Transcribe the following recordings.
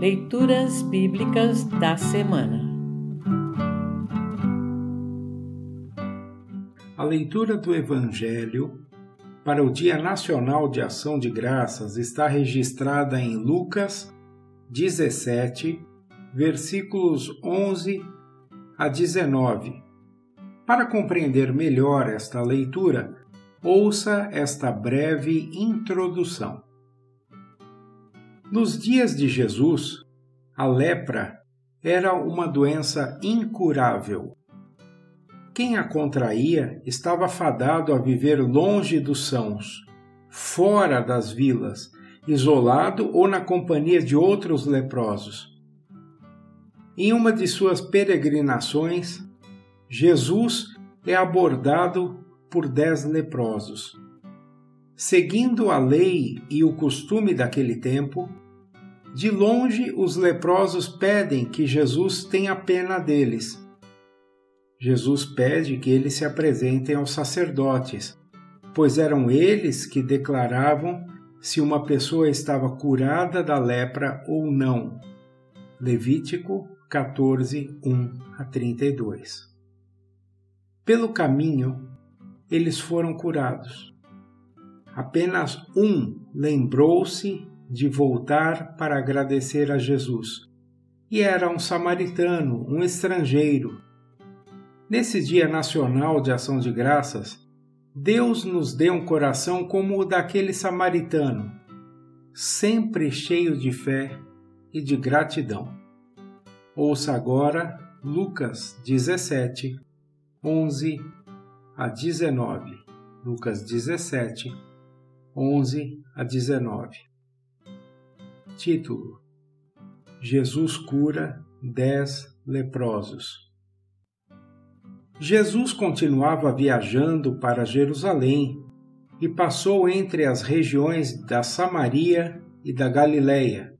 Leituras Bíblicas da Semana A leitura do Evangelho para o Dia Nacional de Ação de Graças está registrada em Lucas 17, versículos 11 a 19. Para compreender melhor esta leitura, ouça esta breve introdução. Nos dias de Jesus, a lepra era uma doença incurável. Quem a contraía estava fadado a viver longe dos sãos, fora das vilas, isolado ou na companhia de outros leprosos. Em uma de suas peregrinações, Jesus é abordado por dez leprosos. Seguindo a lei e o costume daquele tempo, de longe os leprosos pedem que Jesus tenha pena deles. Jesus pede que eles se apresentem aos sacerdotes, pois eram eles que declaravam se uma pessoa estava curada da lepra ou não. Levítico 14, 1 a 32. Pelo caminho, eles foram curados. Apenas um lembrou-se de voltar para agradecer a Jesus. E era um samaritano, um estrangeiro. Nesse Dia Nacional de Ação de Graças, Deus nos deu um coração como o daquele samaritano, sempre cheio de fé e de gratidão. Ouça agora Lucas 17, 11 a 19. Lucas 17, 11 a 19. Título: Jesus cura dez leprosos. Jesus continuava viajando para Jerusalém e passou entre as regiões da Samaria e da Galiléia.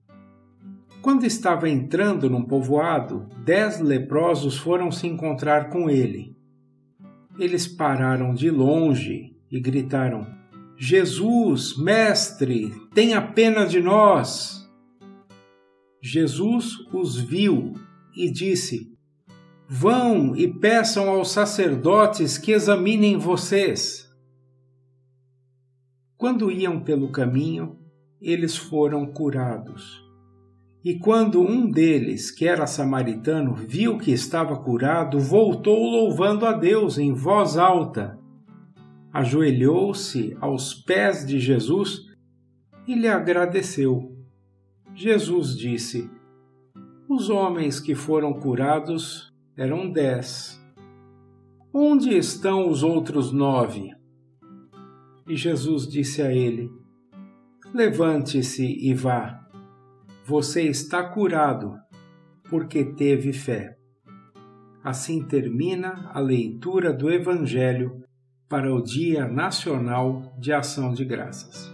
Quando estava entrando num povoado, dez leprosos foram se encontrar com ele. Eles pararam de longe e gritaram: Jesus, Mestre, tenha pena de nós! Jesus os viu e disse: Vão e peçam aos sacerdotes que examinem vocês. Quando iam pelo caminho, eles foram curados. E quando um deles, que era samaritano, viu que estava curado, voltou louvando a Deus em voz alta. Ajoelhou-se aos pés de Jesus e lhe agradeceu. Jesus disse: Os homens que foram curados eram dez. Onde estão os outros nove? E Jesus disse a ele: Levante-se e vá. Você está curado, porque teve fé. Assim termina a leitura do Evangelho para o Dia Nacional de Ação de Graças.